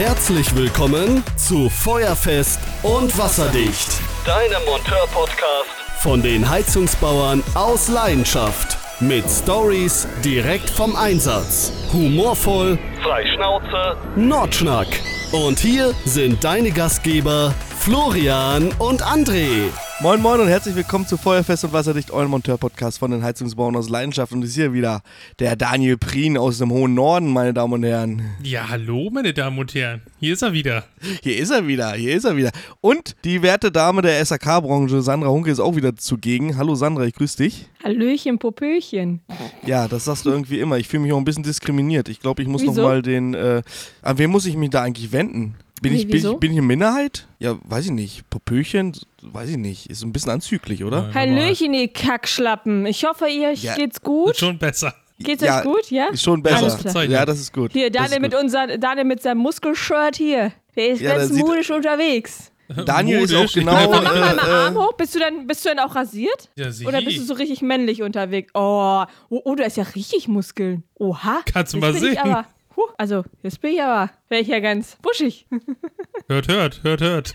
Herzlich willkommen zu Feuerfest und Wasserdicht. Deinem Monteur-Podcast von den Heizungsbauern aus Leidenschaft. Mit Stories direkt vom Einsatz. Humorvoll, frei Schnauze, Nordschnack. Und hier sind deine Gastgeber Florian und André. Moin Moin und herzlich willkommen zu Feuerfest und Wasserdicht, euren Monteur-Podcast von den Heizungsbauern aus Leidenschaft. Und es ist hier wieder der Daniel Prien aus dem hohen Norden, meine Damen und Herren. Ja, hallo, meine Damen und Herren. Hier ist er wieder. Hier ist er wieder, hier ist er wieder. Und die werte Dame der SAK-Branche, Sandra Hunke, ist auch wieder zugegen. Hallo Sandra, ich grüße dich. Hallöchen, Popöchen. Ja, das sagst du irgendwie immer. Ich fühle mich auch ein bisschen diskriminiert. Ich glaube, ich muss Wieso? noch mal den. Äh, an wen muss ich mich da eigentlich wenden? Bin, Wie, ich, bin, ich, bin ich eine Minderheit? Ja, weiß ich nicht. Popöchen, weiß ich nicht. Ist ein bisschen anzüglich, oder? Ja. Hallöchen, ihr Kackschlappen. Ich hoffe, ihr Ja. geht's gut. Schon besser. Geht's Ja, euch gut, ja? Ist schon besser. Ja, das ist gut. Hier, Daniel ist mit, gut. unser, Daniel mit seinem Muskelshirt hier. Der ist Ja, ganz modisch unterwegs. Daniel ist auch Modisch. genau. Mach mal Äh, mal äh, Arm hoch. Bist du, dann, bist du dann auch rasiert? Ja, sie. Oder bist du so richtig männlich unterwegs? Oh, oh, oh, du hast ja richtig Muskeln. Oha. Kannst du mal sehen. Ich aber, huh, also, jetzt bin ich aber, wäre ich ja ganz buschig. Hört, hört, hört, hört.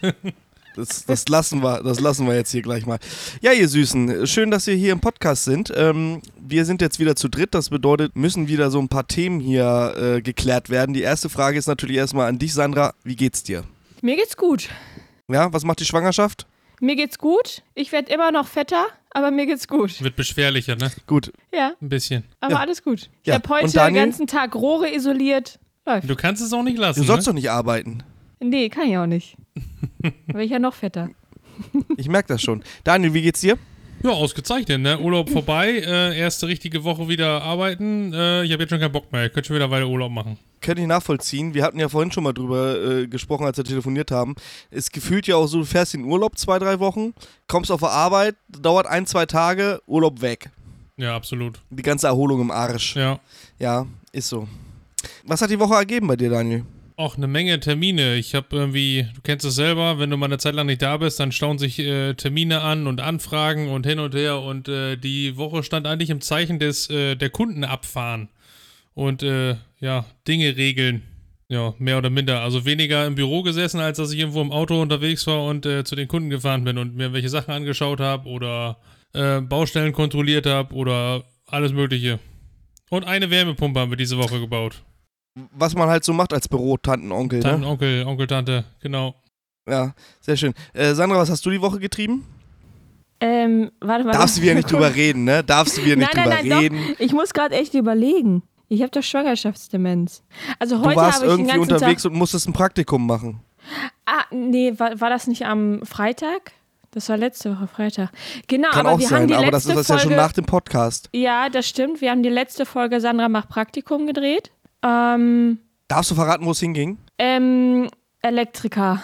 Das, das, lassen wir, das lassen wir jetzt hier gleich mal. Ja, ihr Süßen, schön, dass ihr hier im Podcast sind. Ähm, wir sind jetzt wieder zu dritt. Das bedeutet, müssen wieder so ein paar Themen hier äh, geklärt werden. Die erste Frage ist natürlich erstmal an dich, Sandra. Wie geht's dir? Mir geht's gut. Ja, was macht die Schwangerschaft? Mir geht's gut. Ich werde immer noch fetter, aber mir geht's gut. Wird beschwerlicher, ne? Gut. Ja, Ein bisschen. aber Ja. alles gut. Ich Ja, habe heute den ganzen Tag Rohre isoliert. Läuft. Du kannst es auch nicht lassen. Du sollst ne? doch nicht arbeiten. Nee, kann ich auch nicht. Dann werde ich ja noch fetter. Ich merke das schon. Daniel, wie geht's dir? Ja, ausgezeichnet, ne? Urlaub vorbei. Äh, erste richtige Woche wieder arbeiten. Äh, ich habe jetzt schon keinen Bock mehr. Ich könnte schon wieder weiter Urlaub machen. Könnte ich nachvollziehen. Wir hatten ja vorhin schon mal drüber äh, gesprochen, als wir telefoniert haben. Es gefühlt ja auch so, du fährst in Urlaub zwei, drei Wochen, kommst auf der Arbeit, dauert ein, zwei Tage, Urlaub weg. Ja, absolut. Die ganze Erholung im Arsch. Ja. Ja, ist so. Was hat die Woche ergeben bei dir, Daniel? Auch eine Menge Termine. Ich habe irgendwie, du kennst es selber, wenn du mal eine Zeit lang nicht da bist, dann stauen sich äh, Termine an und Anfragen und hin und her. Und äh, die Woche stand eigentlich im Zeichen des äh, der Kunden abfahren und äh, ja Dinge regeln. Ja, mehr oder minder. Also weniger im Büro gesessen, als dass ich irgendwo im Auto unterwegs war und äh, zu den Kunden gefahren bin und mir welche Sachen angeschaut habe oder äh, Baustellen kontrolliert habe oder alles Mögliche. Und eine Wärmepumpe haben wir diese Woche gebaut. Was man halt so macht als Büro, Tanten, Onkel, Tanten, ne? Onkel, Onkel, Tante, genau. Ja, sehr schön. Äh, Sandra, was hast du die Woche getrieben? Ähm, warte mal. Darfst du wieder nicht drüber reden, ne? Darfst du wieder nicht nein, nein, drüber nein, reden. doch. Ich muss gerade echt überlegen. Ich habe doch Schwangerschaftsdemenz. Also Du heute warst habe ich irgendwie unterwegs Tag. und musstest ein Praktikum machen. Ah, nee, war, war das nicht am Freitag? Das war letzte Woche Freitag. Genau, Kann aber auch wir haben sein, die aber das letzte ist das ja Folge. schon nach dem Podcast. ja, das stimmt. Wir haben die letzte Folge Sandra macht Praktikum gedreht. Ähm, Darfst du verraten, wo es hinging? ähm, Elektriker.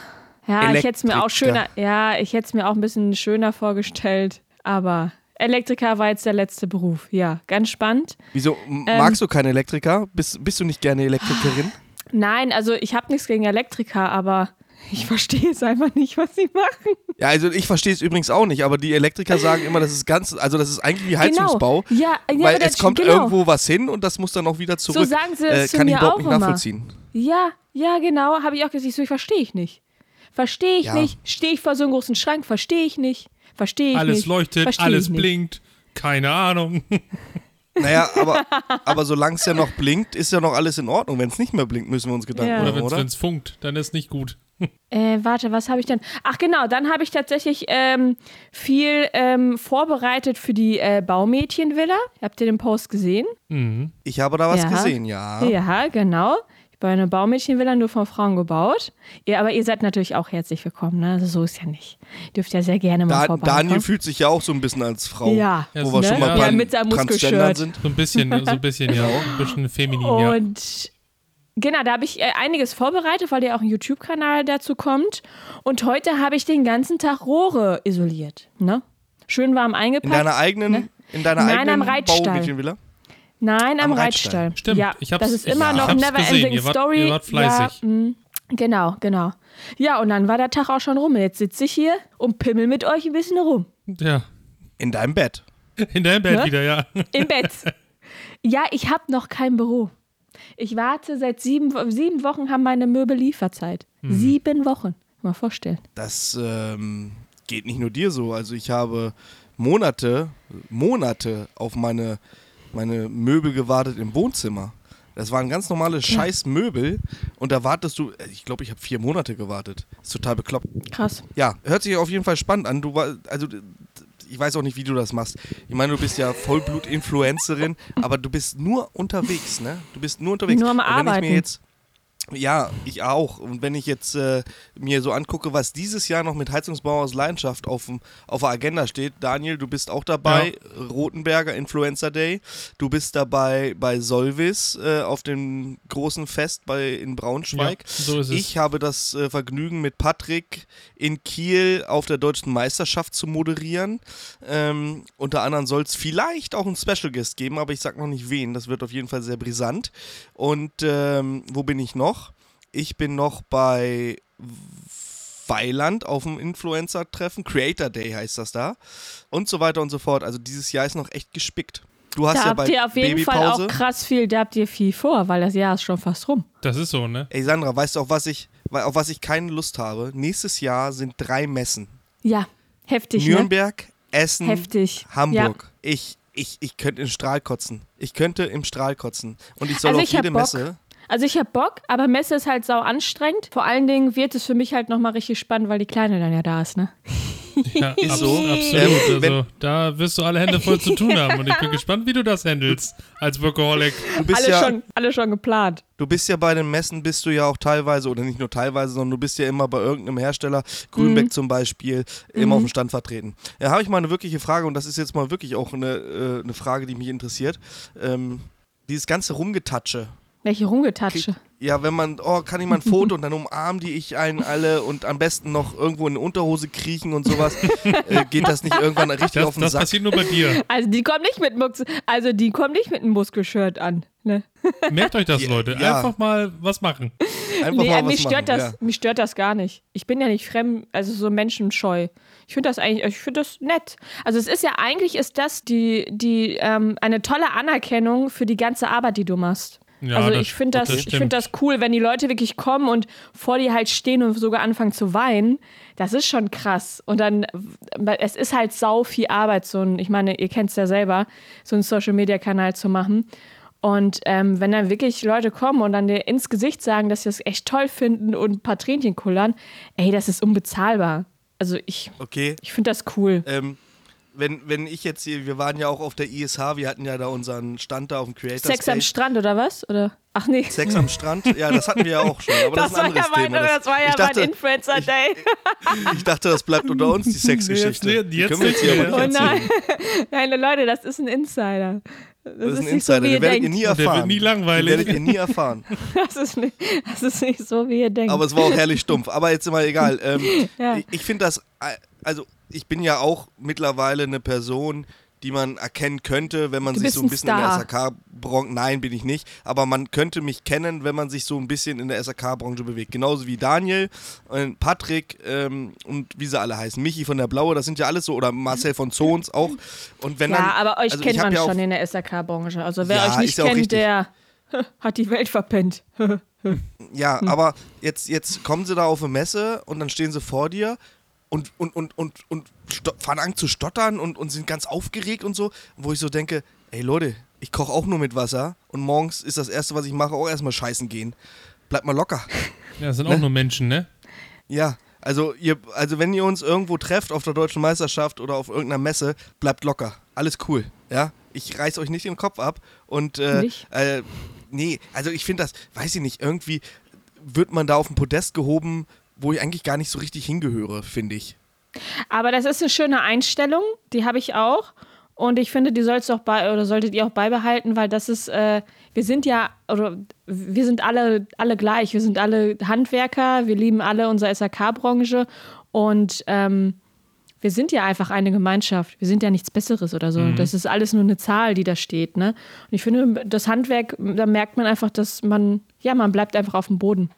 Ja, ich hätte es mir auch Elektriker. schöner, ja, ich hätte es mir auch ein bisschen schöner vorgestellt, aber Elektriker war jetzt der letzte Beruf. Ja, ganz spannend. Wieso Ähm. magst du keinen Elektriker? Bist, bist du nicht gerne Elektrikerin? Nein, also ich habe nichts gegen Elektriker, aber ich verstehe es einfach nicht, was sie machen. Ja, also ich verstehe es übrigens auch nicht, aber die Elektriker sagen immer, das ist ganz, also das ist eigentlich wie Heizungsbau. Genau. Ja, ja Weil es kommt genau. irgendwo was hin und das muss dann auch wieder zurück. So sagen sie äh, es zu kann ich überhaupt auch nicht immer. nachvollziehen. Ja, ja, genau, habe ich auch gesagt. Ich so, verstehe ich nicht. Verstehe ich Ja. nicht. Stehe ich vor so einem großen Schrank, verstehe ich nicht. Verstehe ich Alles nicht. leuchtet, alles ich nicht. blinkt. Keine Ahnung. Naja, aber, aber solange es ja noch blinkt, ist ja noch alles in Ordnung. Wenn es nicht mehr blinkt, müssen wir uns Gedanken Ja. Oder machen, wenn oder? es funkt, dann ist nicht gut. Äh, warte, was habe ich denn? Ach genau, dann habe ich tatsächlich ähm, viel ähm, vorbereitet für die äh, Baumädchenvilla. Habt ihr den Post gesehen? Mhm. Ich habe da was Ja. gesehen, ja. Ja, genau. Ich habe eine Baumädchenvilla nur von Frauen gebaut. Ihr, aber ihr seid natürlich auch herzlich willkommen, ne? Also so ist ja nicht. Ihr dürft ja sehr gerne mal Da, vorbeikommen. Daniel fühlt sich ja auch so ein bisschen als Frau. Ja. Wo Ja, wir ne? schon mal Ja, beim mit seinem Transgendern Muskelshirt. sind. So ein bisschen, so ein bisschen, ja. Ein bisschen feminin, ja. Genau, da habe ich äh, einiges vorbereitet, weil ja auch ein YouTube-Kanal dazu kommt. Und heute habe ich den ganzen Tag Rohre isoliert. Ne? Schön warm In eingepackt. deiner eigenen, Ne? in deiner Nein, eigenen am Reitstall. Nein, am, Am Reitstall. Reitstall. Stimmt, Ja, ich hab's- das ist ich- immer ich noch hab's never gesehen. ending Ihr wart- story. ihr wart fleißig. Ja, mh, genau, genau. Ja, und dann war der Tag auch schon rum. Jetzt sitze ich hier und pimmel mit euch ein bisschen rum. Ja. In deinem Bett. In deinem Bett Ne? wieder, ja. Im Bett. ja, ich habe noch kein Büro. Ich warte seit sieben, sieben Wochen, haben meine Möbel Lieferzeit. Hm. Sieben Wochen. Mal vorstellen. Das ähm, geht nicht nur dir so. Also ich habe Monate, Monate auf meine, meine Möbel gewartet im Wohnzimmer. Das waren ganz normale scheiß Möbel und da wartest du, ich glaube, ich habe vier Monate gewartet. ist total bekloppt. Krass. Ja, hört sich auf jeden Fall spannend an. Du war, also ich weiß auch nicht, wie du das machst. Ich meine, du bist ja Vollblut-Influencerin, aber du bist nur unterwegs, ne? Du bist nur unterwegs. Nur am Arbeiten. Jetzt, ja, ich auch. Und wenn ich jetzt äh, mir so angucke, was dieses Jahr noch mit Heizungsbau aus Leidenschaft auf, auf der Agenda steht, Daniel, du bist auch dabei, ja. Rotenberger Influencer Day. Du bist dabei bei Solvis äh, auf dem großen Fest bei, in Braunschweig. Ja, so ist es. Ich habe das äh, Vergnügen, mit Patrick in Kiel auf der deutschen Meisterschaft zu moderieren. Ähm, unter anderem soll es vielleicht auch einen Special Guest geben, aber ich sag noch nicht wen. Das wird auf jeden Fall sehr brisant. Und ähm, wo bin ich noch? Ich bin noch bei Weiland auf dem Influencer-Treffen. Creator Day heißt das da. Und so weiter und so fort. Also dieses Jahr ist noch echt gespickt. Du hast da ja habt bei ihr auf jeden Babypause, Fall auch krass viel, da habt ihr viel vor, weil das Jahr ist schon fast rum. Das ist so, ne? Ey Sandra, weißt du, auf was ich, auf was ich keine Lust habe? Nächstes Jahr sind drei Messen. Ja, heftig. Nürnberg, ne? Essen, heftig. Hamburg. Ja. Ich, ich, ich könnte im Strahl kotzen. Ich könnte im Strahl kotzen. Und ich soll also auf jede Bock. Messe. Also ich habe Bock, aber Messe ist halt sau anstrengend. Vor allen Dingen wird es für mich halt nochmal richtig spannend, weil die Kleine dann ja da ist, ne? Ja, ist so. Absolut. Also, da wirst du alle Hände voll zu tun haben und ich bin gespannt, wie du das handelst als Workaholic. Du bist alle, ja, schon, alle schon geplant. Du bist ja bei den Messen, bist du ja auch teilweise, oder nicht nur teilweise, sondern du bist ja immer bei irgendeinem Hersteller, Grünbeck mhm. zum Beispiel, immer mhm. auf dem Stand vertreten. Ja, habe ich mal eine wirkliche Frage und das ist jetzt mal wirklich auch eine, äh, eine Frage, die mich interessiert. Ähm, dieses ganze Rumgetatsche, welche Rumgetatsche? Ja, wenn man, oh, kann ich mal ein Foto und dann umarmen die ich einen alle und am besten noch irgendwo in eine Unterhose kriechen und sowas. äh, geht das nicht irgendwann richtig das, auf den das Sack? Das passiert nur bei dir. Also die kommen nicht mit Mux also die kommen nicht mit einem Muskelshirt an. Ne? Merkt euch das, Leute. Ja. Einfach mal was machen. Einfach nee, mal was mich, stört machen, das, ja. mich stört das gar nicht. Ich bin ja nicht fremd, also so menschenscheu. Ich finde das eigentlich, ich finde das nett. Also es ist ja eigentlich ist das die, die ähm, eine tolle Anerkennung für die ganze Arbeit, die du machst. Ja, also das, ich finde das, das find das cool, wenn die Leute wirklich kommen und vor dir halt stehen und sogar anfangen zu weinen. Das ist schon krass. Und dann, es ist halt sau viel Arbeit, so ein, ich meine, ihr kennt es ja selber, so einen Social-Media-Kanal zu machen. Und ähm, wenn dann wirklich Leute kommen und dann dir ins Gesicht sagen, dass sie das echt toll finden und ein paar Tränchen kullern, ey, das ist unbezahlbar. Also ich, okay. ich finde das cool. Ähm, wenn, wenn ich jetzt hier, wir waren ja auch auf der ISH, wir hatten ja da unseren Stand da auf dem Creator Sex Stage. am Strand oder was? Oder? Ach nee. Sex am Strand? Ja, das hatten wir ja auch schon. Aber das, das anderes ja mein, Thema. Das, das war ja dachte, mein Influencer Day. Ich, ich, dachte, das bleibt unter uns, die Sexgeschichte. Jetzt, jetzt, jetzt jetzt hier aber nicht oh nein. nein, Leute, das ist ein Insider. Das, das ist ein Insider, so, den werdet ihr nie erfahren. Der wird nie langweilig. Den werdet ihr nie erfahren. das, ist nicht, das ist nicht so, wie ihr denkt. Aber es war auch herrlich stumpf. Aber jetzt immer egal. Ähm, ja. Ich, ich finde das, also ich bin ja auch mittlerweile eine Person, die man erkennen könnte, wenn man sich so ein bisschen Star. in der SAK-Branche, nein, bin ich nicht, aber man könnte mich kennen, wenn man sich so ein bisschen in der SAK-Branche bewegt. Genauso wie Daniel, und Patrick ähm, und wie sie alle heißen. Michi von der Blaue, das sind ja alles so, oder Marcel von Zons auch. Und wenn ja, dann, aber euch also kennt man ja schon in der SAK-Branche. Also wer ja, euch nicht kennt, der hat die Welt verpennt. ja, aber jetzt, jetzt kommen sie da auf eine Messe und dann stehen sie vor dir und, und, und, und, und fangen an zu stottern und, und sind ganz aufgeregt und so, wo ich so denke, ey Leute, ich koche auch nur mit Wasser und morgens ist das Erste, was ich mache, auch erstmal scheißen gehen. Bleibt mal locker. Ja, das sind ne? auch nur Menschen, ne? Ja, also, ihr, also wenn ihr uns irgendwo trefft auf der deutschen Meisterschaft oder auf irgendeiner Messe, bleibt locker. Alles cool, ja? Ich reiß euch nicht den Kopf ab und äh, äh nee, also ich finde das, weiß ich nicht, irgendwie wird man da auf den Podest gehoben, wo ich eigentlich gar nicht so richtig hingehöre, finde ich. Aber das ist eine schöne Einstellung, die habe ich auch. Und ich finde, die sollst auch bei oder solltet ihr auch beibehalten, weil das ist, äh, wir sind ja, oder wir sind alle, alle gleich. Wir sind alle Handwerker, wir lieben alle unsere SAK-Branche und ähm, wir sind ja einfach eine Gemeinschaft. Wir sind ja nichts Besseres oder so. Mhm. Das ist alles nur eine Zahl, die da steht. Ne? Und ich finde, das Handwerk, da merkt man einfach, dass man, ja, man bleibt einfach auf dem Boden.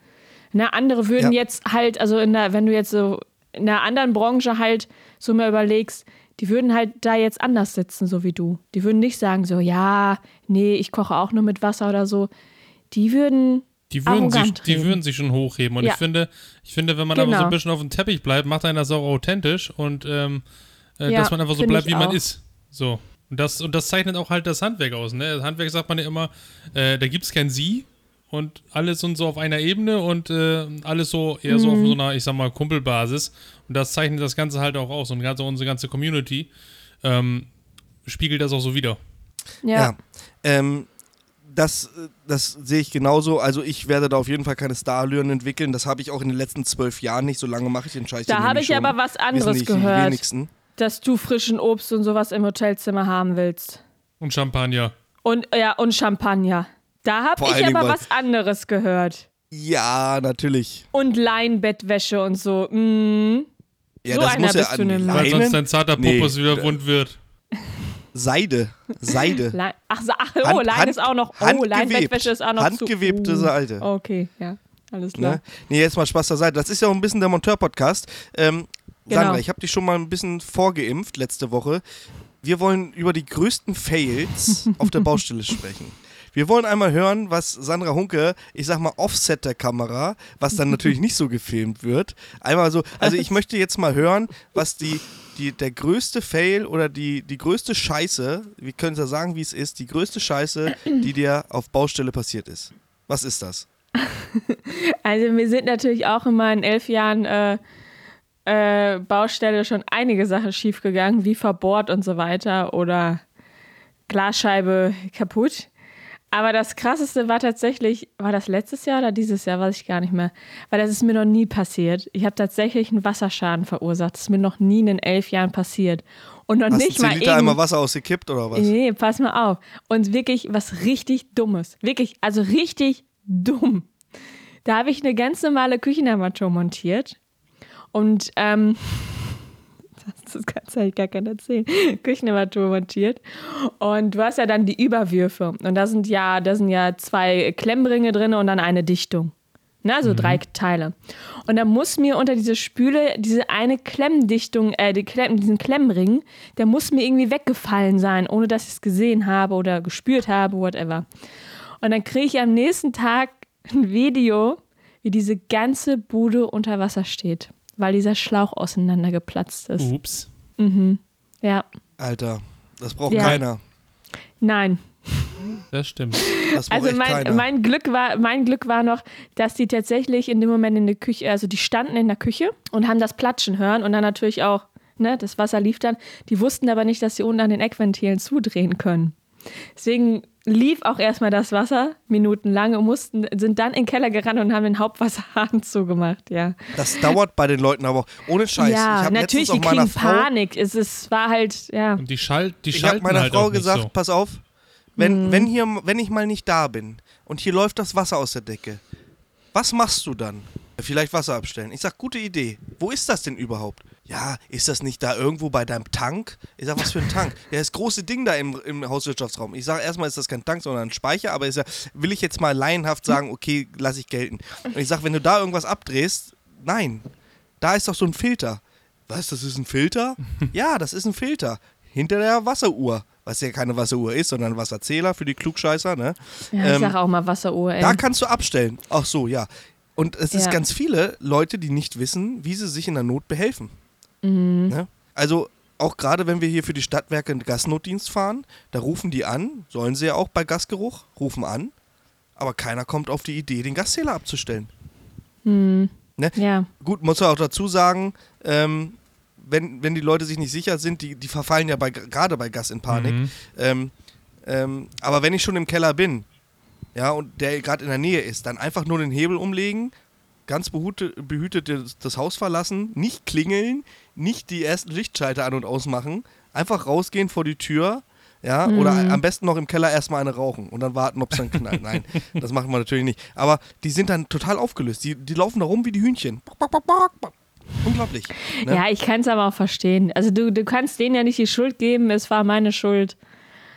Ne, andere würden ja. jetzt halt, also in der, wenn du jetzt so in einer anderen Branche halt so mal überlegst, die würden halt da jetzt anders sitzen, so wie du. Die würden nicht sagen so, ja, nee, ich koche auch nur mit Wasser oder so. die würden die würden, sich, die würden sich schon hochheben. Und ja. ich finde, ich finde, wenn man genau. aber so ein bisschen auf dem Teppich bleibt, macht einen das auch authentisch und ähm, äh, ja, dass man einfach so bleibt, wie man ist. So. Und das, und das zeichnet auch halt das Handwerk aus. Ne? Das Handwerk sagt man ja immer, äh, da gibt es kein Sie und alles sind so auf einer Ebene und äh, alles so eher mhm. so auf mhm. so einer, ich sag mal, Kumpelbasis. Und das zeichnet das Ganze halt auch aus. Und ganz, unsere ganze Community ähm, spiegelt das auch so wieder. Ja. ja. Ähm, das, das sehe ich genauso. Also ich werde da auf jeden Fall keine Starallüren entwickeln. Das habe ich auch in den letzten zwölf Jahren nicht. So lange mache ich den Scheiß Da habe ich schon. aber was anderes gehört. Dass du frischen Obst und sowas im Hotelzimmer haben willst. Und Champagner. Und ja, und Champagner. Da habe ich aber was anderes gehört. Ja, natürlich. Und Leinbettwäsche und so. Mm. Ja, so das einer muss bist ja du nämlich. Weil sonst dein zarter Popos nee. wieder wund wird. Seide. Seide. Lein, ach, ach, oh, Hand, Lein ist auch noch. Oh, Leinbettwäsche ist auch noch Handgewebte zu, uh, Seide. Okay, ja. Alles klar. Ne? Nee, jetzt mal Spaß zur Seite. Das ist ja auch ein bisschen der Monteur-Podcast. Ähm, genau. Sandra, ich habe dich schon mal ein bisschen vorgeimpft letzte Woche. Wir wollen über die größten Fails auf der Baustelle sprechen. Wir wollen einmal hören, was Sandra Hunke, ich sag mal, Offset der Kamera, was dann natürlich nicht so gefilmt wird. Einmal so, also ich möchte jetzt mal hören, was die die, der größte Fail oder die, die größte Scheiße, wir können es ja sagen, wie es ist, die größte Scheiße, die dir auf Baustelle passiert ist. Was ist das? Also mir sind natürlich auch in meinen elf Jahren äh, äh, Baustelle schon einige Sachen schiefgegangen, wie verbohrt und so weiter oder Glasscheibe kaputt. Aber das krasseste war tatsächlich, war das letztes Jahr oder dieses Jahr, weiß ich gar nicht mehr. Weil das ist mir noch nie passiert. Ich habe tatsächlich einen Wasserschaden verursacht. Das ist mir noch nie in den elf Jahren passiert. Und noch Hast nicht mal. Liter einmal Wasser ausgekippt oder was? Nee, pass mal auf. Und wirklich was richtig Dummes. Wirklich, also richtig dumm. Da habe ich eine ganz normale Küchenarmatur montiert. Und ähm, das kannst du eigentlich gar keiner erzählen, Küchenarmatur montiert. Und du hast ja dann die Überwürfe. Und da sind ja, da sind ja zwei Klemmringe drin und dann eine Dichtung. Na, so mhm. drei Teile. Und dann muss mir unter diese Spüle diese eine Klemmdichtung, äh, die Klemm, diesen Klemmring, der muss mir irgendwie weggefallen sein, ohne dass ich es gesehen habe oder gespürt habe, whatever. Und dann kriege ich am nächsten Tag ein Video, wie diese ganze Bude unter Wasser steht weil dieser Schlauch auseinandergeplatzt ist. Ups. Mhm. Ja. Alter, das braucht ja. keiner. Nein. Das stimmt. Das also mein, mein, Glück war, mein Glück war noch, dass die tatsächlich in dem Moment in der Küche, also die standen in der Küche und haben das Platschen hören und dann natürlich auch, ne, das Wasser lief dann. Die wussten aber nicht, dass sie unten an den Eckventilen zudrehen können. Deswegen lief auch erstmal das Wasser minutenlang und mussten, sind dann in den Keller gerannt und haben den Hauptwasserhahn zugemacht, ja. Das dauert bei den Leuten aber auch ohne Scheiß. Ja, natürlich, die kriegen Frau, Panik. Es, es war halt, ja. Und die, Schalt, die Ich habe meiner halt Frau gesagt, so. pass auf, wenn, mhm. wenn, hier, wenn ich mal nicht da bin und hier läuft das Wasser aus der Decke, was machst du dann? Vielleicht Wasser abstellen. Ich sag, gute Idee. Wo ist das denn überhaupt? Ja, ist das nicht da irgendwo bei deinem Tank? Ich sag, was für ein Tank? Ja, das große Ding da im, im Hauswirtschaftsraum. Ich sage erstmal, ist das kein Tank, sondern ein Speicher, aber ist ja, will ich jetzt mal laienhaft sagen, okay, lass ich gelten. Und ich sage, wenn du da irgendwas abdrehst, nein, da ist doch so ein Filter. Was, das ist ein Filter? ja, das ist ein Filter. Hinter der Wasseruhr. Was ja keine Wasseruhr ist, sondern ein Wasserzähler für die Klugscheißer, ne? Ja, ich ähm, sag auch mal Wasseruhr, ey. Da kannst du abstellen. Ach so, ja. Und es ja. ist ganz viele Leute, die nicht wissen, wie sie sich in der Not behelfen. Mhm. Ne? Also auch gerade wenn wir hier für die Stadtwerke einen Gasnotdienst fahren, da rufen die an, sollen sie ja auch bei Gasgeruch, rufen an, aber keiner kommt auf die Idee, den Gaszähler abzustellen. Mhm. Ne? Ja. Gut, muss man auch dazu sagen, ähm, wenn, wenn die Leute sich nicht sicher sind, die, die verfallen ja bei, gerade bei Gas in Panik. Mhm. Ähm, ähm, aber wenn ich schon im Keller bin, ja, und der gerade in der Nähe ist, dann einfach nur den Hebel umlegen, ganz behütet, behütet das Haus verlassen, nicht klingeln, nicht die ersten Lichtschalter an- und ausmachen, einfach rausgehen vor die Tür, ja, mhm. oder am besten noch im Keller erstmal eine rauchen und dann warten, ob es dann knallt. Nein, das machen wir natürlich nicht. Aber die sind dann total aufgelöst. Die, die laufen da rum wie die Hühnchen. Unglaublich. Ne? Ja, ich kann es aber auch verstehen. Also du, du kannst denen ja nicht die Schuld geben, es war meine Schuld.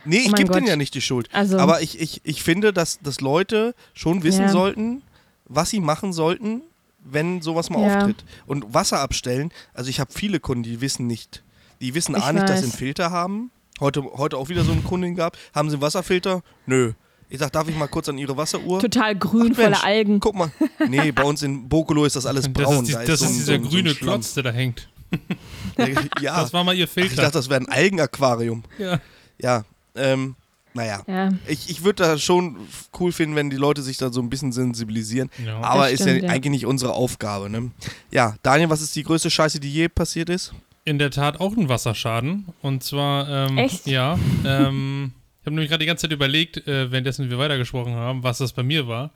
Nee, ich oh gebe denen ja nicht die Schuld. Also, aber ich, ich, ich finde, dass, dass Leute schon wissen ja. sollten, was sie machen sollten, wenn sowas mal ja. auftritt. Und Wasser abstellen, also ich habe viele Kunden, die wissen nicht, die wissen ich A nicht, dass sie einen Filter haben. Heute, heute auch wieder so einen Kundin gehabt. Haben sie einen Wasserfilter? Nö. Ich sag, darf ich mal kurz an Ihre Wasseruhr? Total grün, Ach, voller Algen. Guck mal. Nee, bei uns in Bokolo ist das alles braun. Das ist, die, da das ist, so dieser so grüne Klotz, der da hängt. ja. Das war mal Ihr Filter. Ach, ich dachte, das wäre ein Algenaquarium. Ja. Ja. Ähm, naja, ja. ich, ich würde da schon cool finden, wenn die Leute sich da so ein bisschen sensibilisieren. Ja. Aber stimmt, ist ja, ja, eigentlich nicht unsere Aufgabe. Ne? Ja, Daniel, was ist die größte Scheiße, die je passiert ist? In der Tat auch ein Wasserschaden. Und zwar, ähm, Echt? Ja. Ähm, ich habe nämlich gerade die ganze Zeit überlegt, äh, währenddessen wir weitergesprochen haben, was das bei mir war.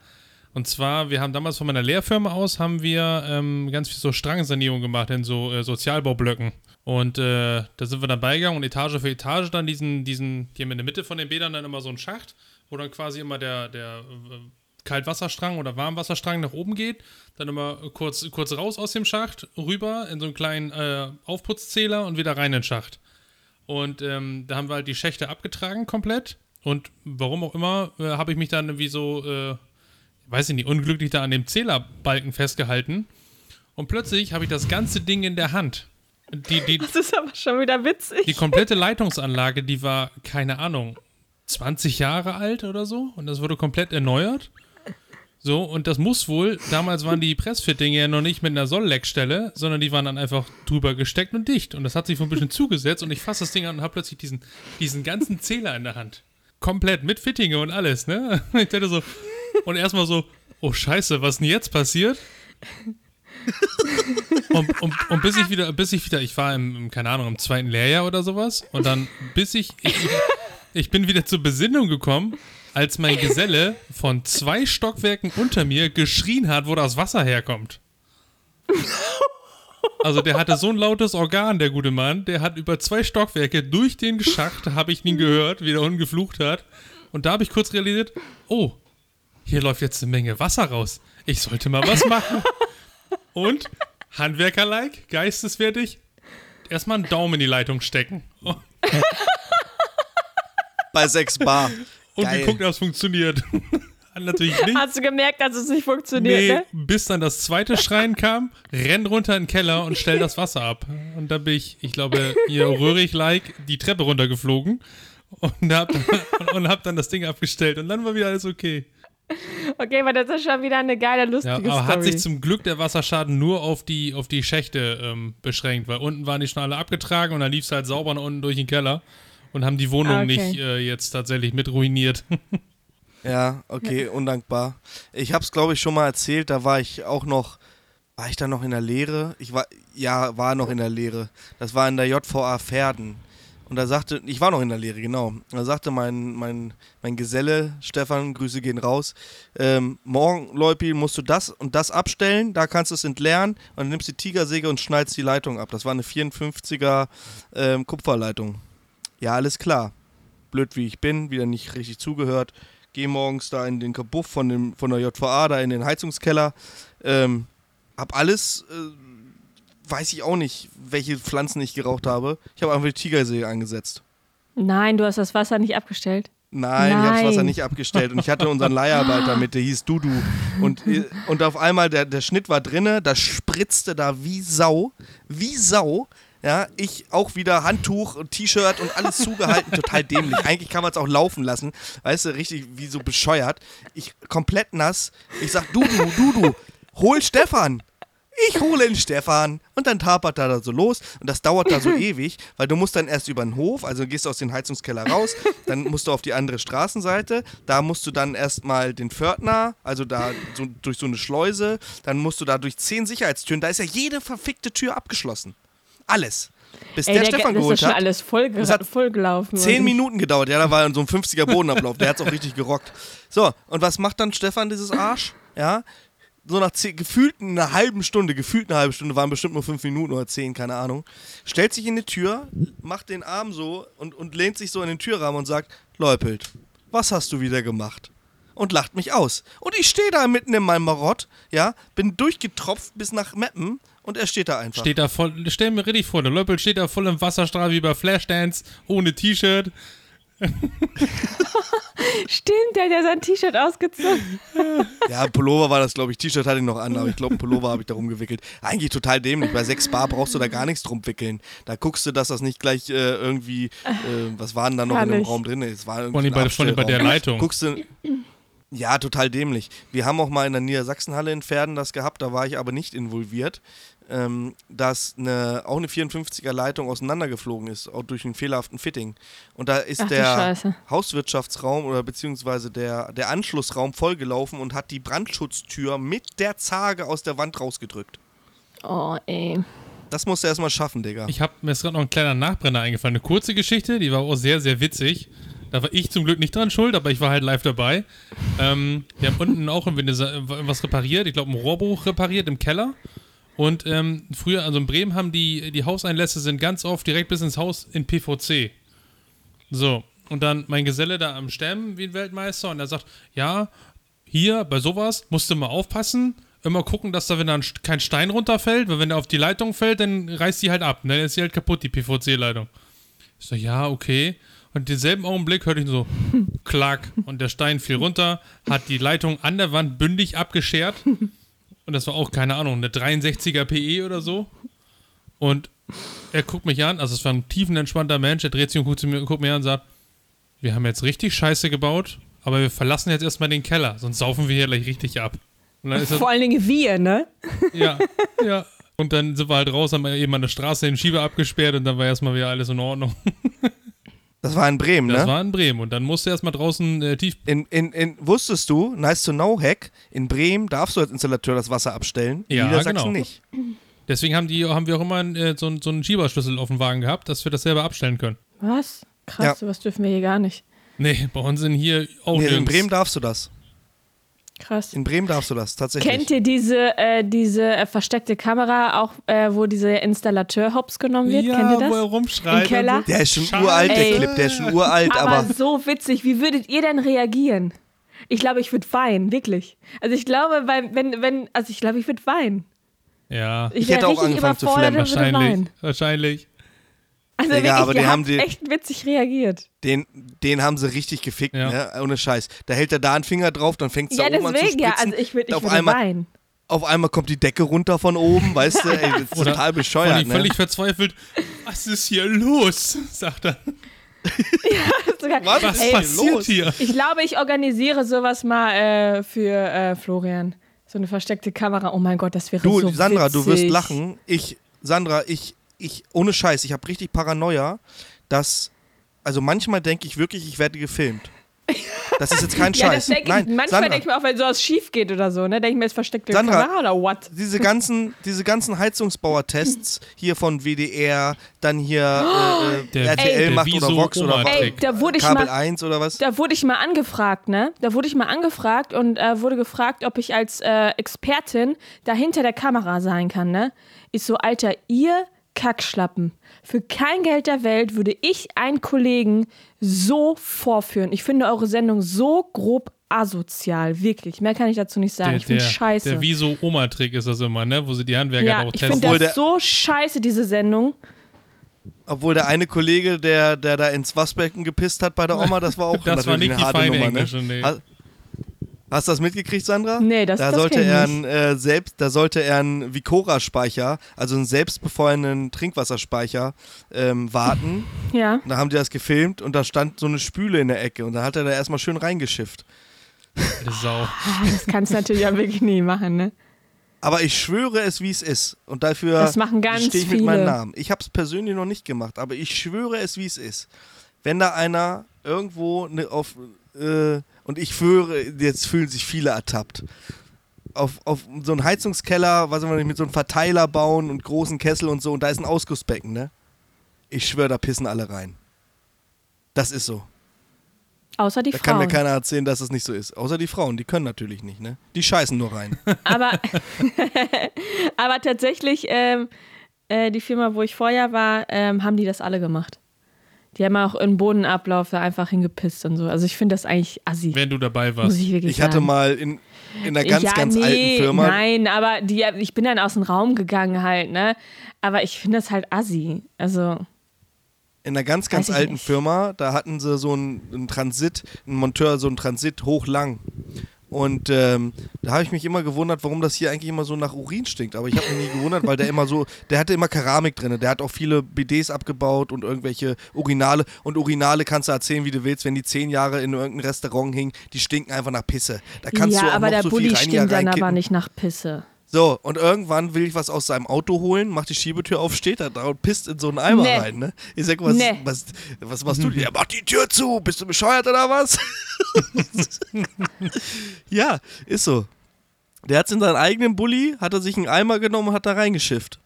Und zwar, wir haben damals von meiner Lehrfirma aus, haben wir ähm, ganz viel so Strangensanierung gemacht in so äh, Sozialbaublöcken. Und äh, da sind wir dann beigegangen und Etage für Etage dann diesen, diesen, die haben in der Mitte von den Bädern dann immer so einen Schacht, wo dann quasi immer der, der äh, Kaltwasserstrang oder Warmwasserstrang nach oben geht, dann immer kurz, kurz raus aus dem Schacht, rüber in so einen kleinen äh, Aufputzzähler und wieder rein in den Schacht. Und ähm, da haben wir halt die Schächte abgetragen komplett. Und warum auch immer, äh, habe ich mich dann wie so, äh, weiß ich nicht, unglücklich da an dem Zählerbalken festgehalten. Und plötzlich habe ich das ganze Ding in der Hand. Die, die, das ist aber schon wieder witzig. Die komplette Leitungsanlage, die war, keine Ahnung, 20 Jahre alt oder so. Und das wurde komplett erneuert. So, und das muss wohl, damals waren die Pressfittinge ja noch nicht mit einer Sollleckstelle, sondern die waren dann einfach drüber gesteckt und dicht. Und das hat sich so ein bisschen zugesetzt und ich fasse das Ding an und habe plötzlich diesen, diesen ganzen Zähler in der Hand. Komplett mit Fittinge und alles, ne? Ich dachte so, und erstmal so, oh Scheiße, was denn jetzt passiert? und, und, und, bis ich wieder, bis ich wieder, ich war im, keine Ahnung, im zweiten Lehrjahr oder sowas, und dann bis ich, ich, ich bin wieder zur Besinnung gekommen als mein Geselle von zwei Stockwerken unter mir geschrien hat, wo das Wasser herkommt. Also der hatte so ein lautes Organ, der gute Mann. Der hat über zwei Stockwerke durch den Schacht, habe ich ihn gehört, wie der Hund geflucht hat. Und da habe ich kurz realisiert, oh, hier läuft jetzt eine Menge Wasser raus. Ich sollte mal was machen. Und Handwerker-like, geisteswertig, erstmal einen Daumen in die Leitung stecken. Bei 6 Bar und Geil. geguckt, ob es funktioniert. Natürlich nicht. Hast du gemerkt, dass es nicht funktioniert, nee, ne? bis dann das zweite Schreien kam, renn runter in den Keller und stell das Wasser ab. Und da bin ich, ich glaube, hier Röhrig-like die Treppe runtergeflogen und hab, und hab dann das Ding abgestellt und dann war wieder alles okay. Okay, aber das ist schon wieder eine geile, lustige ja, aber Story. hat sich zum Glück der Wasserschaden nur auf die, auf die Schächte ähm, beschränkt, weil unten waren die schon alle abgetragen und dann lief es halt sauber nach unten durch den Keller und haben die Wohnung ah, okay. nicht äh, jetzt tatsächlich mit ruiniert. ja, okay, undankbar. Ich habe es, glaube ich, schon mal erzählt, da war ich auch noch, war ich da noch in der Lehre? Ich war, ja, war noch in der Lehre. Das war in der JVA Pferden. Und da sagte, ich war noch in der Lehre, genau. Da sagte mein, mein, mein Geselle, Stefan, Grüße gehen raus, ähm, morgen, Leupi, musst du das und das abstellen, da kannst du es entleeren und dann nimmst du die Tigersäge und schneidest die Leitung ab. Das war eine 54er ähm, Kupferleitung. Ja, alles klar. Blöd wie ich bin, wieder nicht richtig zugehört. Geh morgens da in den Kabuff von, dem, von der JVA, da in den Heizungskeller. Ähm, hab alles, äh, weiß ich auch nicht, welche Pflanzen ich geraucht habe. Ich habe einfach die Tigersee eingesetzt. Nein, du hast das Wasser nicht abgestellt. Nein, Nein. ich habe das Wasser nicht abgestellt. Und ich hatte unseren Leiharbeiter mit, der hieß Dudu. Und, und auf einmal, der, der Schnitt war drinne, das spritzte da wie Sau. Wie Sau. Ja, ich auch wieder Handtuch und T-Shirt und alles zugehalten, total dämlich. Eigentlich kann man es auch laufen lassen, weißt du, richtig wie so bescheuert. Ich komplett nass. Ich sag, du, du, du, du, hol Stefan. Ich hole den Stefan. Und dann tapert er da so los. Und das dauert da so ewig, weil du musst dann erst über den Hof, also gehst du aus dem Heizungskeller raus, dann musst du auf die andere Straßenseite. Da musst du dann erstmal den Pförtner, also da so, durch so eine Schleuse, dann musst du da durch zehn Sicherheitstüren. Da ist ja jede verfickte Tür abgeschlossen. Alles. Bis Ey, der, der Stefan geholt hat. Das ist schon alles voll, das hat voll gelaufen. Zehn Minuten gedauert. Ja, da war so ein 50er Bodenablauf. Der hat es auch richtig gerockt. So, und was macht dann Stefan, dieses Arsch? Ja, so nach zehn, gefühlt einer halben Stunde, gefühlt eine halbe Stunde, waren bestimmt nur fünf Minuten oder zehn, keine Ahnung, stellt sich in die Tür, macht den Arm so und, und lehnt sich so in den Türrahmen und sagt, Leupelt, was hast du wieder gemacht? Und lacht mich aus. Und ich stehe da mitten in meinem Marott, ja, bin durchgetropft bis nach Meppen und er steht da einfach. Steht da voll, stell mir richtig vor, der Löppel steht da voll im Wasserstrahl wie bei Flashdance, ohne T-Shirt. Stimmt, der hat ja sein T-Shirt ausgezogen. Ja, Pullover war das, glaube ich. T-Shirt hatte ich noch an, aber ich glaube, Pullover habe ich da rumgewickelt. Eigentlich total dämlich. Bei 6 Bar brauchst du da gar nichts drum wickeln. Da guckst du, dass das nicht gleich äh, irgendwie, äh, was war denn da noch in dem Raum drin? Es war irgendwie vor allem bei, bei der Leitung. Guckst du, ja, total dämlich. Wir haben auch mal in der Niedersachsenhalle in Pferden das gehabt, da war ich aber nicht involviert, ähm, dass eine, auch eine 54er Leitung auseinandergeflogen ist, auch durch einen fehlerhaften Fitting. Und da ist Ach, der Hauswirtschaftsraum oder beziehungsweise der, der Anschlussraum vollgelaufen und hat die Brandschutztür mit der Zage aus der Wand rausgedrückt. Oh, ey. Das musst du erstmal schaffen, Digga. Ich habe mir ist gerade noch ein kleiner Nachbrenner eingefallen. Eine kurze Geschichte, die war auch sehr, sehr witzig. Da war ich zum Glück nicht dran schuld, aber ich war halt live dabei. Ähm, wir haben unten auch was repariert, ich glaube ein Rohrbruch repariert im Keller. Und ähm, früher, also in Bremen haben die, die Hauseinlässe sind ganz oft direkt bis ins Haus in PVC. So, und dann mein Geselle da am Stemmen wie ein Weltmeister und er sagt, ja, hier bei sowas musst du mal aufpassen, immer gucken, dass da, wenn da kein Stein runterfällt, weil wenn der auf die Leitung fällt, dann reißt die halt ab, ne? Dann ist sie halt kaputt, die PVC-Leitung. Ich so, ja, okay. Und in demselben Augenblick hörte ich so Klack und der Stein fiel runter, hat die Leitung an der Wand bündig abgeschert. Und das war auch, keine Ahnung, eine 63er PE oder so. Und er guckt mich an, also es war ein tiefenentspannter Mensch, er dreht sich und guckt, mir, guckt mir an und sagt, wir haben jetzt richtig Scheiße gebaut, aber wir verlassen jetzt erstmal den Keller, sonst saufen wir hier gleich richtig ab. Vor allen Dingen wir, ne? Ja, ja. Und dann sind wir halt raus, haben wir eben an der Straße den Schieber abgesperrt und dann war erstmal wieder alles in Ordnung. Das war in Bremen, das ne? Das war in Bremen und dann musste er erstmal draußen äh, tief. In, in, in, wusstest du, nice to know, Hack, in Bremen darfst du als Installateur das Wasser abstellen, in ja, Niedersachsen genau. nicht. Deswegen haben, die, haben wir auch immer äh, so, so einen Schieberschlüssel auf dem Wagen gehabt, dass wir das selber abstellen können. Was? Krass, ja. was dürfen wir hier gar nicht. Nee, bei uns sind hier auch nee, In Bremen darfst du das. Krass. In Bremen darfst du das tatsächlich. Kennt ihr diese, äh, diese äh, versteckte Kamera, auch äh, wo dieser Installateur hops genommen wird? Ja, Kennt ihr das? wo er rumschreit. Im Keller? Der ist schon Scheiße. uralt, der Clip, der ist schon uralt, aber, aber. so witzig. Wie würdet ihr denn reagieren? Ich glaube, ich würde weinen, wirklich. Also ich glaube, weil, wenn, wenn, also ich glaube, ich würde weinen. Ja. Ich, ich hätte auch angefangen zu flammen. Wahrscheinlich. Wahrscheinlich. Also Digga, wirklich, aber die haben die, echt witzig reagiert. Den, den haben sie richtig gefickt, ja. ne? Ohne Scheiß. Da hält er da einen Finger drauf, dann fängt es ja, da oben an zu spritzen. Ja, also ich würde auf einmal, weinen. Auf einmal kommt die Decke runter von oben, weißt du? Ey, das ist Oder total bescheuert. Völlig, ne? völlig verzweifelt. Was ist hier los? Sagt er. ja, sogar, Was ey, passiert los? hier? Ich glaube, ich organisiere sowas mal äh, für äh, Florian. So eine versteckte Kamera. Oh mein Gott, das wäre du, so Sandra, witzig. du wirst lachen. Ich, Sandra, ich, ich, ohne Scheiß, ich habe richtig Paranoia, dass, also manchmal denke ich wirklich, ich werde gefilmt. Das ist jetzt kein ja, Scheiß. Denk Nein, ich, manchmal denke ich mir auch, wenn sowas schief geht oder so, ne, denke ich mir, es versteckte Sandra, Kamera oder what? Diese ganzen, diese ganzen Heizungsbauertests hier von WDR, dann hier äh, Der- RTL Ey, macht der oder Vox oder was. Ey, da wurde ich Kabel mal 1 oder was? Da wurde ich mal angefragt, ne? Da wurde ich mal angefragt und äh, wurde gefragt, ob ich als äh, Expertin da hinter der Kamera sein kann, ne? Ich so, Alter, ihr Kackschlappen. Für kein Geld der Welt würde ich einen Kollegen so vorführen. Ich finde eure Sendung so grob asozial, wirklich. Mehr kann ich dazu nicht sagen. Der, ich finde scheiße. der Wieso-Oma-Trick ist das immer, ne? Wo sie die Handwerker ja, auch ich testen. finde Obwohl das der- so scheiße, diese Sendung. Obwohl der eine Kollege, der, der da ins Waschbecken gepisst hat bei der Oma, das war auch Das war nicht eine die harte feine Nummer, Englische, ne? nee. Ha- Hast du das mitgekriegt, Sandra? Nee, das- da das sollte er nicht. einen, äh, selbst, da sollte er einen Vicora-Speicher, also einen selbstbefeuernden Trinkwasserspeicher, ähm, warten. Ja. Und da haben die das gefilmt und da stand so eine Spüle in der Ecke und da hat er da erstmal schön reingeschifft. Sau. Das kannst du natürlich auch wirklich nie machen, ne? Aber ich schwöre es, wie es ist. Und dafür Das machen ganz stehe ich mit meinem viele. Namen. Ich habe es persönlich noch nicht gemacht, aber ich schwöre es, wie es ist. Wenn da einer irgendwo ne, auf äh, und ich schwöre, jetzt fühlen sich viele ertappt. Auf, auf so einen Heizungskeller, was wir nicht, mit so einem Verteiler bauen und großen Kessel und so, und da ist ein Ausgussbecken, ne? Ich schwöre, da pissen alle rein. Das ist so. Außer die Da kann mir Frauen. keiner erzählen, dass es nicht so ist. Außer die Frauen, die können natürlich nicht, ne? Die scheißen nur rein. Aber, aber tatsächlich, ähm, äh, die Firma, wo ich vorher war, ähm, haben die das alle gemacht. Die haben auch im Bodenablauf da einfach hingepisst und so. Also ich finde das eigentlich assi. Wenn du dabei Muss warst. ich wirklich Ich hatte sagen. mal in, in einer ganz, ja, ganz nee, alten Firma. Nein, aber die, ich bin dann aus dem Raum gegangen halt, ne? Aber ich finde das halt assi. Also, in einer ganz, ganz alten nicht. Firma, da hatten sie so einen, einen Transit, einen Monteur, so einen Transit hochlang. Und ähm, da habe ich mich immer gewundert, warum das hier eigentlich immer so nach Urin stinkt. Aber ich habe mich nie gewundert, weil der immer so, der hatte immer Keramik drin. Der hat auch viele BDs abgebaut und irgendwelche Urinale. Und Urinale kannst du erzählen, wie du willst, wenn die zehn Jahre in irgendeinem Restaurant hingen, die stinken einfach nach Pisse. Da kannst ja, du auch aber noch der so Bulli viel stinkt dann aber nicht nach Pisse. So, und irgendwann will ich was aus seinem Auto holen, macht die Schiebetür auf, steht da und pisst in so einen Eimer nee. rein, ne? Ich sag, was, nee. was, was machst du? Ja, mach die Tür zu, bist du bescheuert oder was? ja, ist so. Der hat's in seinen eigenen Bulli, hat er sich einen Eimer genommen und hat da reingeschifft.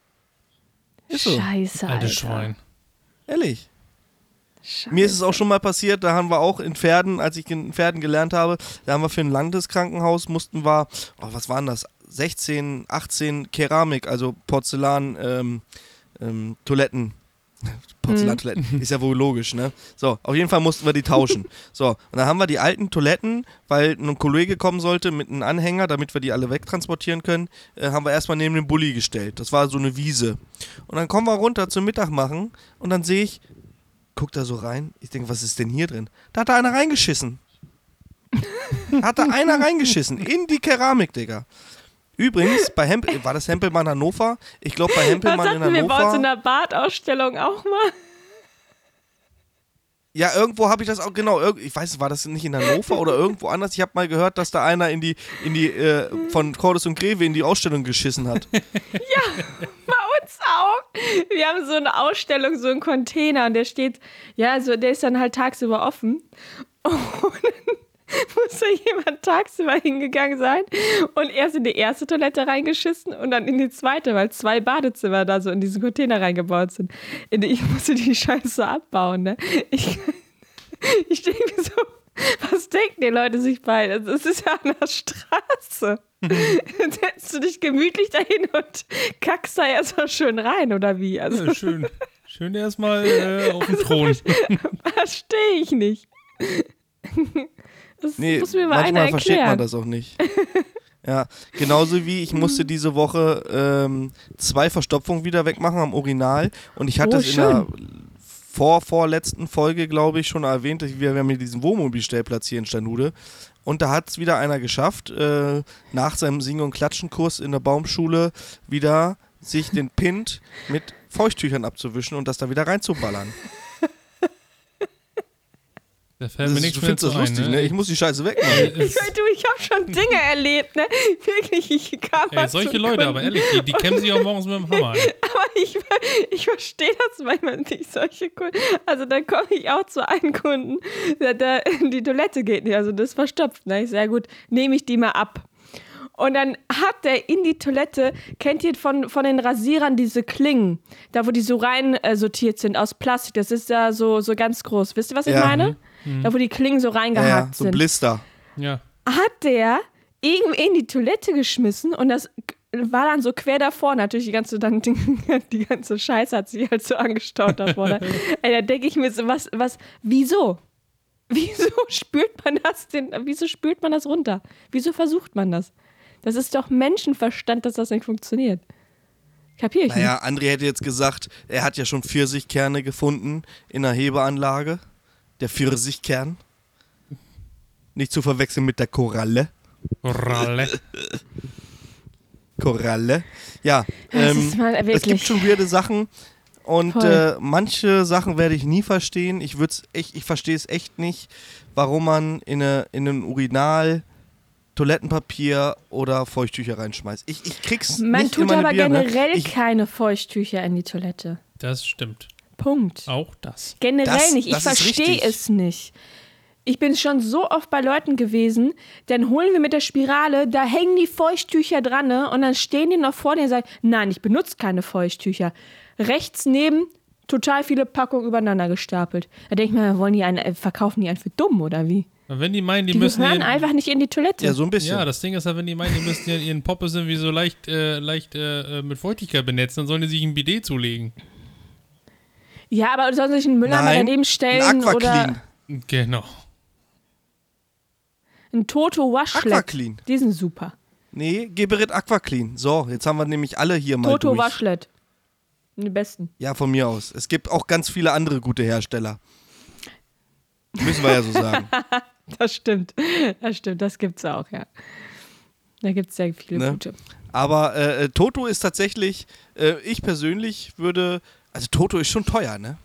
Ist so. Scheiße, Alter. Schwein. Ehrlich. Scheiße. Mir ist es auch schon mal passiert, da haben wir auch in Pferden, als ich in Pferden gelernt habe, da haben wir für ein Landeskrankenhaus, mussten wir, oh, was waren das, 16, 18 Keramik, also Porzellan, ähm, ähm, Toiletten. Porzellantoiletten, mhm. ist ja wohl logisch, ne? So, auf jeden Fall mussten wir die tauschen. So, und dann haben wir die alten Toiletten, weil ein Kollege kommen sollte mit einem Anhänger, damit wir die alle wegtransportieren können, äh, haben wir erstmal neben den Bulli gestellt. Das war so eine Wiese. Und dann kommen wir runter zum Mittag machen und dann sehe ich, guck da so rein, ich denke, was ist denn hier drin? Da hat da einer reingeschissen. hat da einer reingeschissen in die Keramik, Digga. Übrigens, bei Hempel, war das Hempelmann Hannover? Ich glaube, bei Hempelmann in Hannover. Wir bauen zu einer Bartausstellung auch mal. Ja, irgendwo habe ich das auch, genau, ich weiß, war das nicht in Hannover oder irgendwo anders? Ich habe mal gehört, dass da einer in die, in die, äh, von Cordes und Greve in die Ausstellung geschissen hat. ja, bei uns auch. Wir haben so eine Ausstellung, so einen Container und der steht, ja, so, der ist dann halt tagsüber offen. Und muss da jemand tagsüber hingegangen sein und erst in die erste Toilette reingeschissen und dann in die zweite, weil zwei Badezimmer da so in diesen Container reingebaut sind. Ich musste die Scheiße abbauen, ne? Ich, ich denke so, was denken die Leute sich bei? Das ist ja an der Straße. Dann setzt du dich gemütlich dahin und kackst da erstmal schön rein, oder wie? Also, ja, schön. Schön erstmal äh, auf dem Thron. Verstehe ich nicht. Das nee, muss mir mal manchmal versteht man das auch nicht. ja, genauso wie ich musste diese Woche ähm, zwei Verstopfungen wieder wegmachen am Original und ich hatte oh, es in der vor, vorletzten Folge, glaube ich, schon erwähnt, wir haben hier diesen Wohnmobilstellplatz hier in Stanude und da hat es wieder einer geschafft, äh, nach seinem Singen- und Klatschenkurs in der Baumschule wieder sich den Pint mit Feuchttüchern abzuwischen und das da wieder reinzuballern. Da fällt mir nichts du findest das ein, lustig, ne? Ich muss die Scheiße wegmachen. ich, du, ich habe schon Dinge erlebt, ne? Wirklich, ich kam Ey, solche Leute, aber ehrlich, die, die kämmen sich auch morgens mit dem Hammer. Ey. aber ich, ich verstehe das manchmal nicht, solche Kunden. Also da komme ich auch zu einem Kunden, der, der, die Toilette geht nicht, also das verstopft. Ne? Ich sage, gut, nehme ich die mal ab. Und dann hat der in die Toilette, kennt ihr von, von den Rasierern diese Klingen, da wo die so rein äh, sortiert sind aus Plastik, das ist ja so, so ganz groß. Wisst ihr, was ich ja. meine? Mhm. Da wo die Klingen so reingehakt ja, ja, so sind. So Blister. Ja. Hat der irgendwie in die Toilette geschmissen und das war dann so quer davor. Natürlich die ganze, dann, die ganze Scheiße hat sich halt so angestaut da vorne. Ey, da denke ich mir so, was, was, wieso? Wieso spült man das denn, wieso spült man das runter? Wieso versucht man das? Das ist doch Menschenverstand, dass das nicht funktioniert. Kapier ich naja, nicht. André hätte jetzt gesagt, er hat ja schon Pfirsichkerne gefunden in der Hebeanlage. Der Pfirsichkern. Nicht zu verwechseln mit der Koralle. Koralle. Koralle. Ja, ähm, es gibt schon weirde Sachen und äh, manche Sachen werde ich nie verstehen. Ich ich verstehe es echt nicht, warum man in, eine, in ein Urinal Toilettenpapier oder Feuchttücher reinschmeißt. Ich, ich krieg's Man nicht tut aber Birne. generell ich, keine Feuchttücher in die Toilette. Das stimmt. Punkt. Auch das. Generell das, nicht. Ich verstehe es nicht. Ich bin schon so oft bei Leuten gewesen, dann holen wir mit der Spirale, da hängen die Feuchttücher dran ne? und dann stehen die noch vor dir und sagen, nein, ich benutze keine Feuchttücher. Rechts neben total viele Packungen übereinander gestapelt. Da denke ich mir, wollen die einen, äh, verkaufen die einen für dumm oder wie? Wenn die meinen, die, die müssen. Die hören einfach nicht in die Toilette. Ja, so ein bisschen. Ja, das Ding ist ja, wenn die meinen, die müssen ihren Poppe irgendwie so leicht, äh, leicht äh, mit Feuchtigkeit benetzen, dann sollen die sich ein Bidet zulegen. Ja, aber sollen sich einen Müller mal daneben stellen ein oder. Genau. Ein Toto Washlet. Aquaclean. Die sind super. Nee, Geberit Aquaclean. So, jetzt haben wir nämlich alle hier mal Toto durch. Washlet. Die besten. Ja, von mir aus. Es gibt auch ganz viele andere gute Hersteller. Müssen wir ja so sagen. das stimmt. Das stimmt, das gibt's auch, ja. Da gibt es sehr viele ne? gute. Aber äh, äh, Toto ist tatsächlich, äh, ich persönlich würde, also Toto ist schon teuer, ne?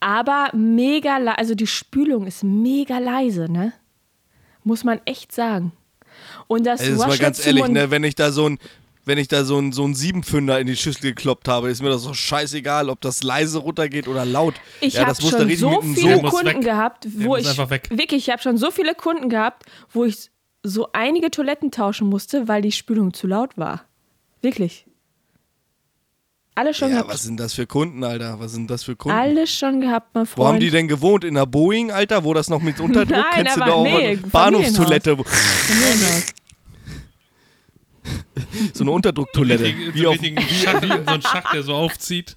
Aber mega, also die Spülung ist mega leise, ne? Muss man echt sagen. Und das, also das war ganz ehrlich, ne, wenn ich da so ein, wenn ich da so ein, so ein Siebenfünder in die Schüssel gekloppt habe, ist mir das so scheißegal, ob das leise runtergeht oder laut. Ich ja, habe schon so viele so Kunden gehabt, wo ich wirklich, ich habe schon so viele Kunden gehabt, wo ich so einige Toiletten tauschen musste, weil die Spülung zu laut war. Wirklich. Alle schon ja, gehabt. was sind das für Kunden, Alter? Was sind das für Kunden? Alles schon gehabt, mein Freund. Wo haben die denn gewohnt? In der Boeing, Alter? Wo das noch mit Unterdruck? Nein, Kennst du da auch nee, Bahnhofstoilette? so eine Unterdrucktoilette. Wie, wie, so, Schacht, so ein Schacht, der so aufzieht.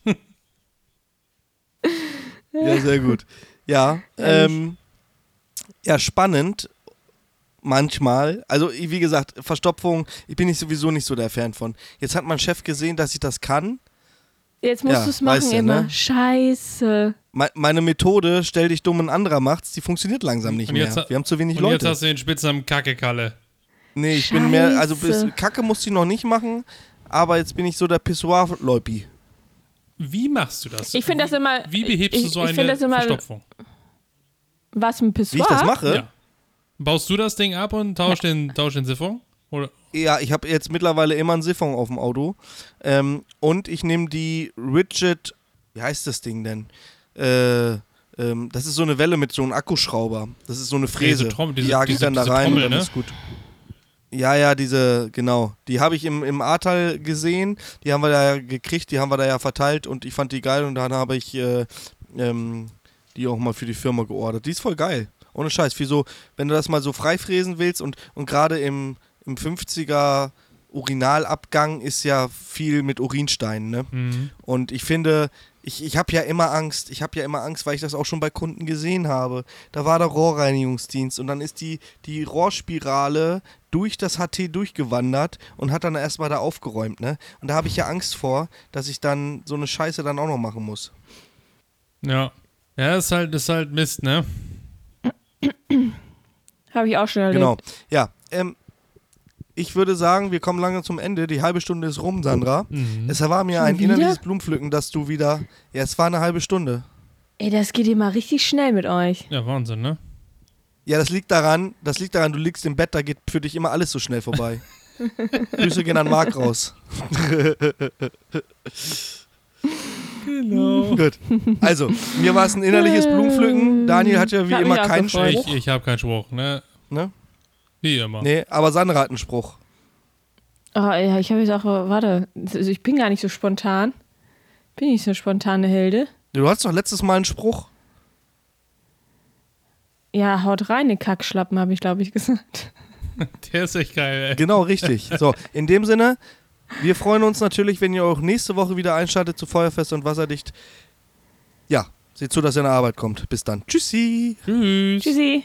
ja, sehr gut. Ja, ähm, ja, spannend manchmal. Also, wie gesagt, Verstopfung, ich bin ich sowieso nicht so der Fan von. Jetzt hat mein Chef gesehen, dass ich das kann. Jetzt musst ja, du es machen ja, immer. Ne? Scheiße. Me meine Methode, stell dich dumm, ein anderer macht's, die funktioniert langsam nicht mehr. Wir haben zu wenig und Leute. Und jetzt hast du den Spitznamen Kacke-Kalle. Nee, ich Scheiße. bin mehr, also bis, Kacke musste ich noch nicht machen, aber jetzt bin ich so der Pissoir-Leupi. Wie machst du das? Ich finde das immer. Wie behebst ich, du so eine immer, Verstopfung? Was, ein Pissoir? Wie ich das mache? Ja. Baust du das Ding ab und tausch den, tausch den Siphon? Oder? Ja, ich habe jetzt mittlerweile immer einen Siphon auf dem Auto. Ähm, und ich nehme die Rigid, wie heißt das Ding denn? Äh, ähm, das ist so eine Welle mit so einem Akkuschrauber. Das ist so eine Fräse. Diese Trommel, diese, die jage ich dann da rein Trommel, und dann ne? ist gut. Ja, ja, diese, genau. Die habe ich im, im Ahrtal gesehen. Die haben wir da ja gekriegt, die haben wir da ja verteilt und ich fand die geil und dann habe ich äh, ähm, die auch mal für die Firma geordert. Die ist voll geil. Ohne Scheiß. Wie so, wenn du das mal so freifräsen willst und, und gerade im, im 50er Urinalabgang ist ja viel mit Urinsteinen, ne? Mhm. Und ich finde, ich, ich habe ja immer Angst. Ich habe ja immer Angst, weil ich das auch schon bei Kunden gesehen habe. Da war der Rohrreinigungsdienst und dann ist die, die Rohrspirale durch das HT durchgewandert und hat dann erstmal da aufgeräumt, ne? Und da habe ich ja Angst vor, dass ich dann so eine Scheiße dann auch noch machen muss. Ja. Ja, ist halt, ist halt Mist, ne? Habe ich auch schon erlebt. Genau. Ja, ähm, ich würde sagen, wir kommen lange zum Ende. Die halbe Stunde ist rum, Sandra. Mhm. Es war mir schon ein wieder? innerliches Blumenpflücken, dass du wieder. Ja, es war eine halbe Stunde. Ey, das geht immer richtig schnell mit euch. Ja, Wahnsinn, ne? Ja, das liegt daran, das liegt daran, du liegst im Bett, da geht für dich immer alles so schnell vorbei. Grüße gehen an Marc raus. Genau. Gut. Also, mir war es ein innerliches Blumenpflücken. Daniel hat ja wie immer keinen Spruch. Ich, ich habe keinen Spruch, ne? Ne? Wie immer. Nee, aber Sandra hat einen Spruch. Oh, ja, ich habe jetzt auch, warte, also ich bin gar nicht so spontan. Bin ich so eine spontane Hilde? Du hattest doch letztes Mal einen Spruch. Ja, haut rein, den Kackschlappen, habe ich, glaube ich, gesagt. Der ist echt geil, ey. Genau, richtig. So, in dem Sinne, wir freuen uns natürlich, wenn ihr auch nächste Woche wieder einschaltet zu Feuerfest und Wasserdicht. Ja, seht zu, dass ihr in der Arbeit kommt. Bis dann. Tschüssi. Tschüss. Tschüssi.